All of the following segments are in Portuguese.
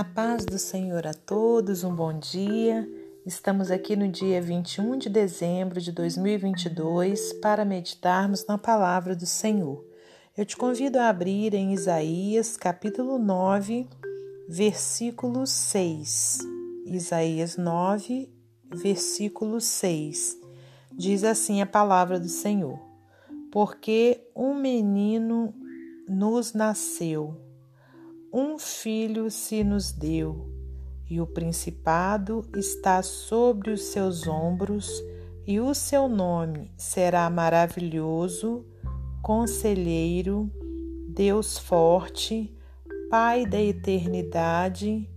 A paz do Senhor a todos, um bom dia. Estamos aqui no dia 21 de dezembro de 2022 para meditarmos na palavra do Senhor. Eu te convido a abrir em Isaías, capítulo 9, versículo 6. Isaías 9, versículo 6. Diz assim a palavra do Senhor: Porque um menino nos nasceu um filho se nos deu, e o principado está sobre os seus ombros, e o seu nome será maravilhoso, conselheiro, Deus forte, Pai da eternidade,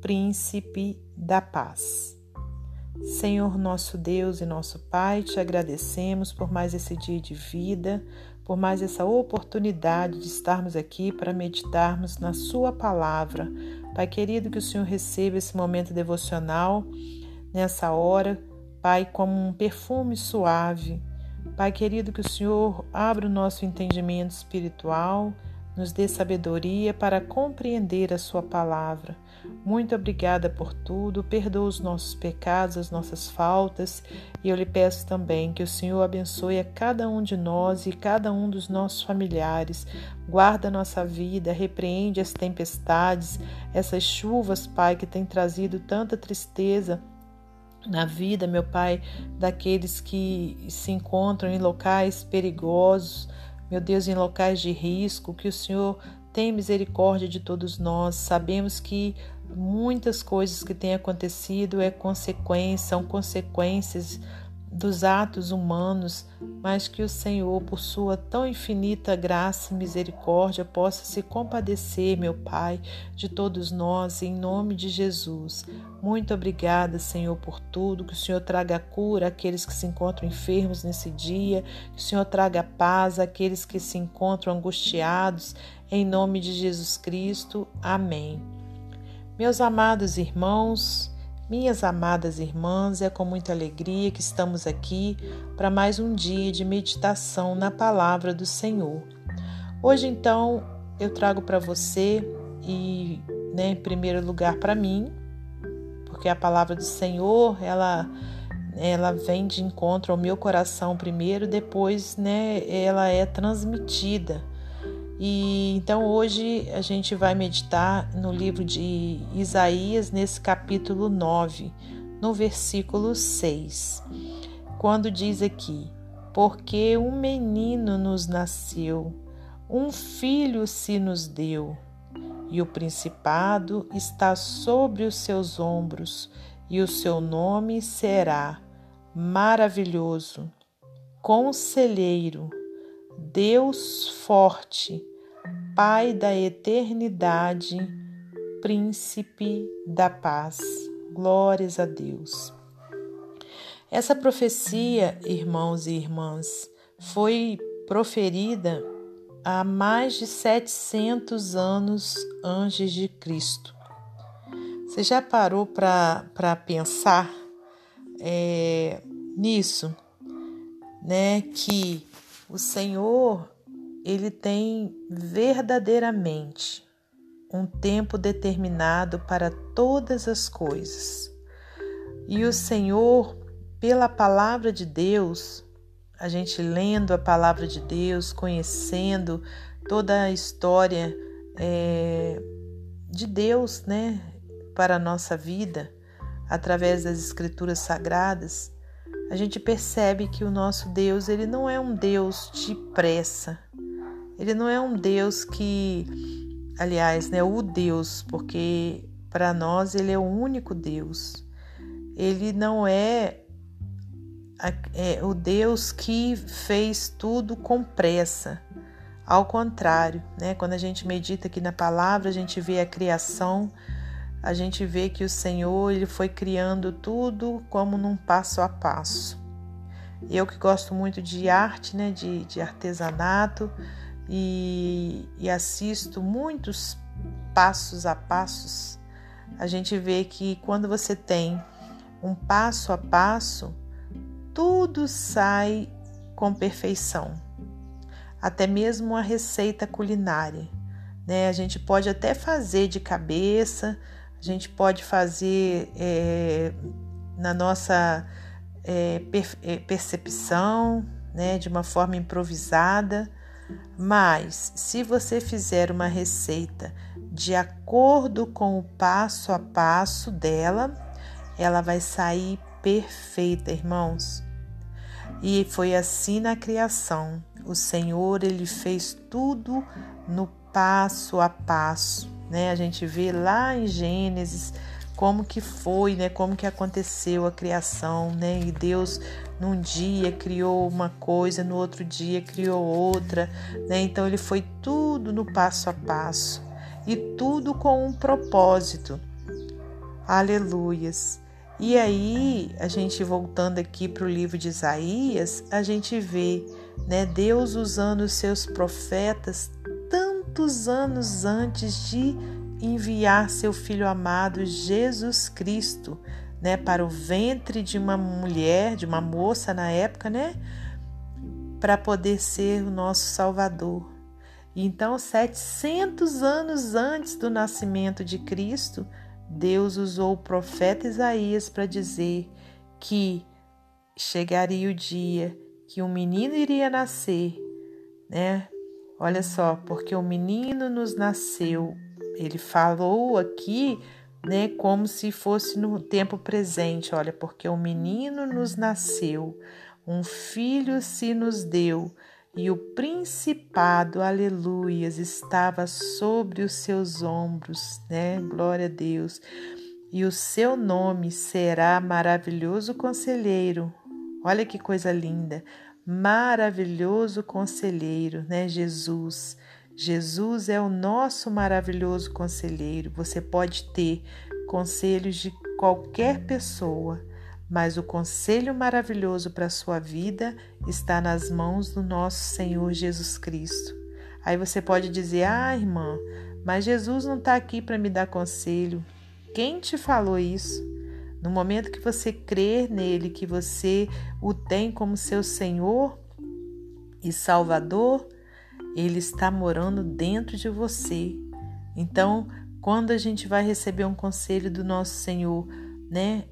príncipe da paz. Senhor nosso Deus e nosso Pai, te agradecemos por mais esse dia de vida, por mais essa oportunidade de estarmos aqui para meditarmos na Sua palavra. Pai querido, que o Senhor receba esse momento devocional nessa hora, Pai, como um perfume suave. Pai querido, que o Senhor abra o nosso entendimento espiritual nos dê sabedoria para compreender a Sua palavra. Muito obrigada por tudo, perdoa os nossos pecados, as nossas faltas, e eu lhe peço também que o Senhor abençoe a cada um de nós e cada um dos nossos familiares. Guarda nossa vida, repreende as tempestades, essas chuvas, Pai, que têm trazido tanta tristeza na vida, meu Pai, daqueles que se encontram em locais perigosos meu Deus, em locais de risco, que o Senhor tem misericórdia de todos nós. Sabemos que muitas coisas que têm acontecido é consequência, são consequências dos atos humanos, mas que o Senhor, por sua tão infinita graça e misericórdia, possa se compadecer, meu Pai, de todos nós, em nome de Jesus. Muito obrigada, Senhor, por tudo. Que o Senhor traga cura àqueles que se encontram enfermos nesse dia, que o Senhor traga paz àqueles que se encontram angustiados, em nome de Jesus Cristo. Amém. Meus amados irmãos, minhas amadas irmãs, é com muita alegria que estamos aqui para mais um dia de meditação na palavra do Senhor. Hoje, então, eu trago para você e, né, em primeiro lugar, para mim, porque a palavra do Senhor, ela ela vem de encontro ao meu coração primeiro, depois, né, ela é transmitida e então hoje a gente vai meditar no livro de Isaías, nesse capítulo 9, no versículo 6, quando diz aqui: Porque um menino nos nasceu, um filho se nos deu, e o principado está sobre os seus ombros, e o seu nome será maravilhoso, conselheiro, Deus forte Pai da eternidade, Príncipe da paz. Glórias a Deus. Essa profecia, irmãos e irmãs, foi proferida há mais de 700 anos antes de Cristo. Você já parou para pensar é, nisso? Né? Que o Senhor ele tem verdadeiramente um tempo determinado para todas as coisas. E o Senhor, pela palavra de Deus, a gente lendo a palavra de Deus, conhecendo toda a história é, de Deus, né, para a nossa vida, através das Escrituras Sagradas, a gente percebe que o nosso Deus ele não é um Deus de pressa, ele não é um Deus que, aliás, né, o Deus, porque para nós ele é o único Deus. Ele não é, é o Deus que fez tudo com pressa. Ao contrário, né? Quando a gente medita aqui na palavra, a gente vê a criação, a gente vê que o Senhor ele foi criando tudo como num passo a passo. Eu que gosto muito de arte, né? De, de artesanato, e, e assisto muitos passos a passos, a gente vê que quando você tem um passo a passo, tudo sai com perfeição. Até mesmo a receita culinária. Né? A gente pode até fazer de cabeça, a gente pode fazer é, na nossa é, per, percepção, né, de uma forma improvisada, mas se você fizer uma receita de acordo com o passo a passo dela, ela vai sair perfeita, irmãos. E foi assim na criação. O Senhor, ele fez tudo no passo a passo, né? A gente vê lá em Gênesis como que foi, né? Como que aconteceu a criação, né? E Deus num dia criou uma coisa, no outro dia criou outra, né? Então ele foi tudo no passo a passo e tudo com um propósito. Aleluias. E aí, a gente voltando aqui para o livro de Isaías, a gente vê né, Deus usando os seus profetas tantos anos antes de enviar seu filho amado Jesus Cristo, né, para o ventre de uma mulher, de uma moça na época, né, para poder ser o nosso Salvador. Então, 700 anos antes do nascimento de Cristo, Deus usou o profeta Isaías para dizer que chegaria o dia que um menino iria nascer, né? Olha só, porque o menino nos nasceu. Ele falou aqui, né, como se fosse no tempo presente. Olha, porque o menino nos nasceu, um filho se nos deu e o principado, aleluias, estava sobre os seus ombros, né? Glória a Deus. E o seu nome será maravilhoso conselheiro. Olha que coisa linda. Maravilhoso conselheiro, né? Jesus. Jesus é o nosso maravilhoso conselheiro. Você pode ter conselhos de qualquer pessoa mas o conselho maravilhoso para a sua vida está nas mãos do nosso Senhor Jesus Cristo. Aí você pode dizer: Ah, irmã, mas Jesus não está aqui para me dar conselho. Quem te falou isso? No momento que você crer nele, que você o tem como seu Senhor e Salvador, ele está morando dentro de você. Então, quando a gente vai receber um conselho do nosso Senhor, né?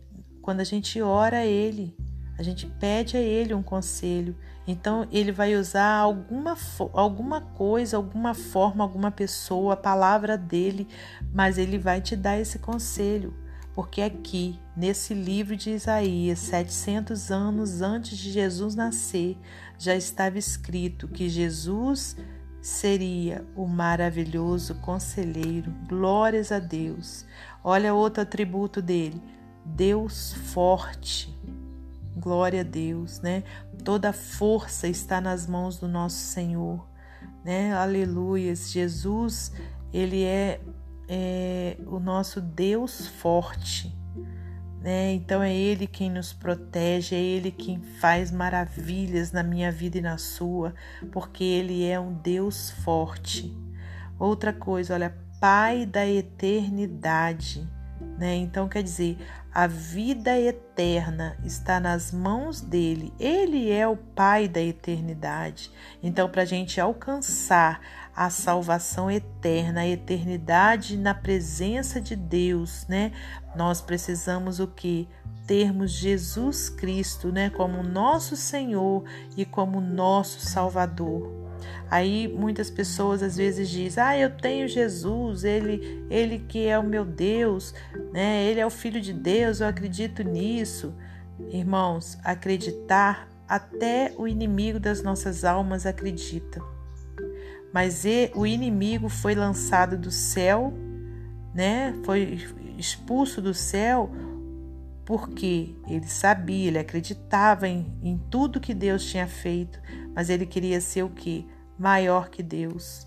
Quando a gente ora a Ele, a gente pede a Ele um conselho. Então, Ele vai usar alguma, alguma coisa, alguma forma, alguma pessoa, a palavra dele, mas Ele vai te dar esse conselho. Porque aqui, nesse livro de Isaías, 700 anos antes de Jesus nascer, já estava escrito que Jesus seria o maravilhoso conselheiro. Glórias a Deus. Olha outro atributo dele: Deus forte. Glória a Deus, né? Toda força está nas mãos do nosso Senhor, né? Aleluias. Jesus, ele é, é o nosso Deus forte, né? Então é Ele quem nos protege, é Ele quem faz maravilhas na minha vida e na sua, porque Ele é um Deus forte. Outra coisa, olha, Pai da eternidade. Né? Então, quer dizer, a vida eterna está nas mãos dele, ele é o Pai da eternidade. Então, para a gente alcançar a salvação eterna, a eternidade na presença de Deus, né? Nós precisamos o que? Termos Jesus Cristo, né, como nosso Senhor e como nosso Salvador. Aí muitas pessoas às vezes dizem: "Ah, eu tenho Jesus, ele ele que é o meu Deus, né? Ele é o filho de Deus, eu acredito nisso". Irmãos, acreditar até o inimigo das nossas almas acredita. Mas o inimigo foi lançado do céu, né? Foi expulso do céu porque ele sabia, ele acreditava em, em tudo que Deus tinha feito, mas ele queria ser o que? Maior que Deus.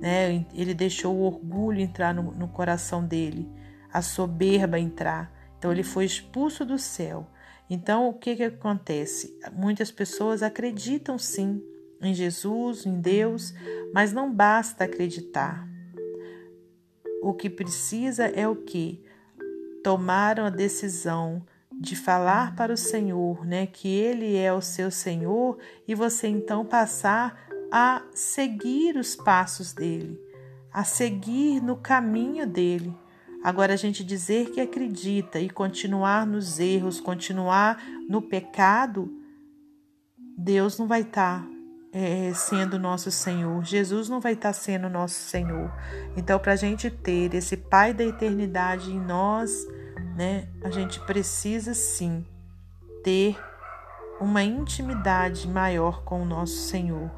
Né? Ele deixou o orgulho entrar no, no coração dele, a soberba entrar. Então ele foi expulso do céu. Então o que, que acontece? Muitas pessoas acreditam sim em Jesus, em Deus, mas não basta acreditar. O que precisa é o que? Tomaram a decisão de falar para o Senhor, né, que ele é o seu Senhor e você então passar a seguir os passos dele, a seguir no caminho dele. Agora, a gente dizer que acredita e continuar nos erros, continuar no pecado, Deus não vai estar tá, é, sendo nosso Senhor, Jesus não vai estar sendo nosso Senhor. Então, para a gente ter esse Pai da eternidade em nós, né, a gente precisa sim ter uma intimidade maior com o nosso Senhor.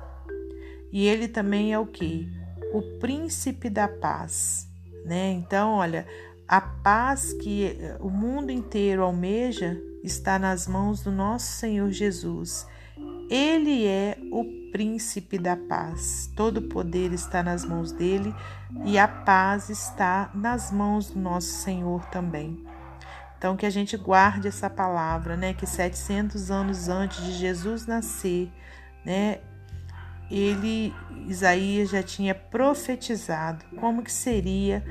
E Ele também é o que? O príncipe da paz, né? Então, olha, a paz que o mundo inteiro almeja está nas mãos do nosso Senhor Jesus. Ele é o príncipe da paz. Todo o poder está nas mãos dele e a paz está nas mãos do nosso Senhor também. Então que a gente guarde essa palavra, né, que 700 anos antes de Jesus nascer, né, ele Isaías já tinha profetizado como que seria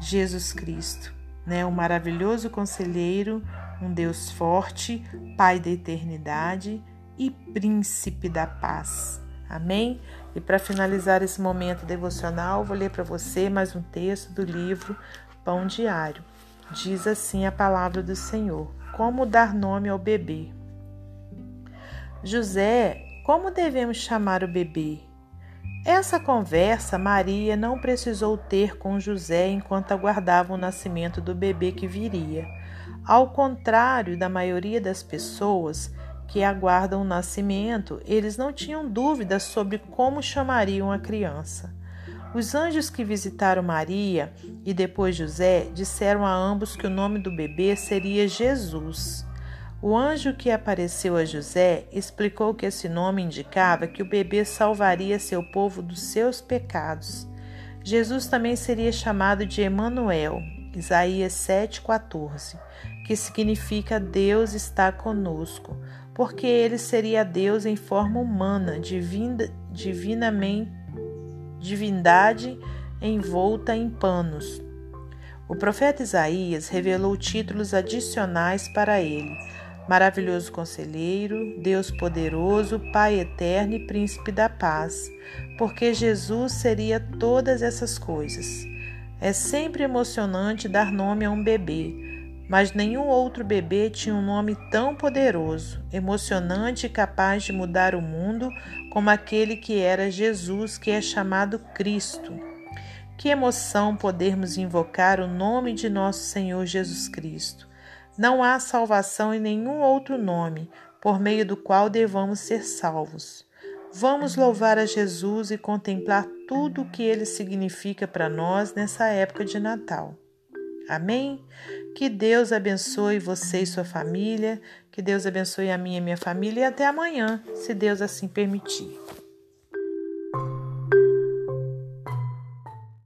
Jesus Cristo, né, o maravilhoso conselheiro, um Deus forte, Pai da eternidade, e príncipe da paz. Amém? E para finalizar esse momento devocional, vou ler para você mais um texto do livro Pão Diário. Diz assim a palavra do Senhor: Como dar nome ao bebê? José, como devemos chamar o bebê? Essa conversa Maria não precisou ter com José enquanto aguardava o nascimento do bebê que viria. Ao contrário da maioria das pessoas, que aguardam o nascimento, eles não tinham dúvidas sobre como chamariam a criança. Os anjos que visitaram Maria e depois José disseram a ambos que o nome do bebê seria Jesus. O anjo que apareceu a José explicou que esse nome indicava que o bebê salvaria seu povo dos seus pecados. Jesus também seria chamado de Emanuel, Isaías 7:14, que significa Deus está conosco porque ele seria Deus em forma humana, divinda, divinamente, divindade envolta em panos. O profeta Isaías revelou títulos adicionais para ele: Maravilhoso Conselheiro, Deus Poderoso, Pai Eterno e Príncipe da Paz, porque Jesus seria todas essas coisas. É sempre emocionante dar nome a um bebê mas nenhum outro bebê tinha um nome tão poderoso, emocionante e capaz de mudar o mundo como aquele que era Jesus, que é chamado Cristo. Que emoção podermos invocar o nome de nosso Senhor Jesus Cristo. Não há salvação em nenhum outro nome por meio do qual devamos ser salvos. Vamos louvar a Jesus e contemplar tudo o que ele significa para nós nessa época de Natal. Amém? Que Deus abençoe você e sua família, que Deus abençoe a minha e minha família e até amanhã, se Deus assim permitir.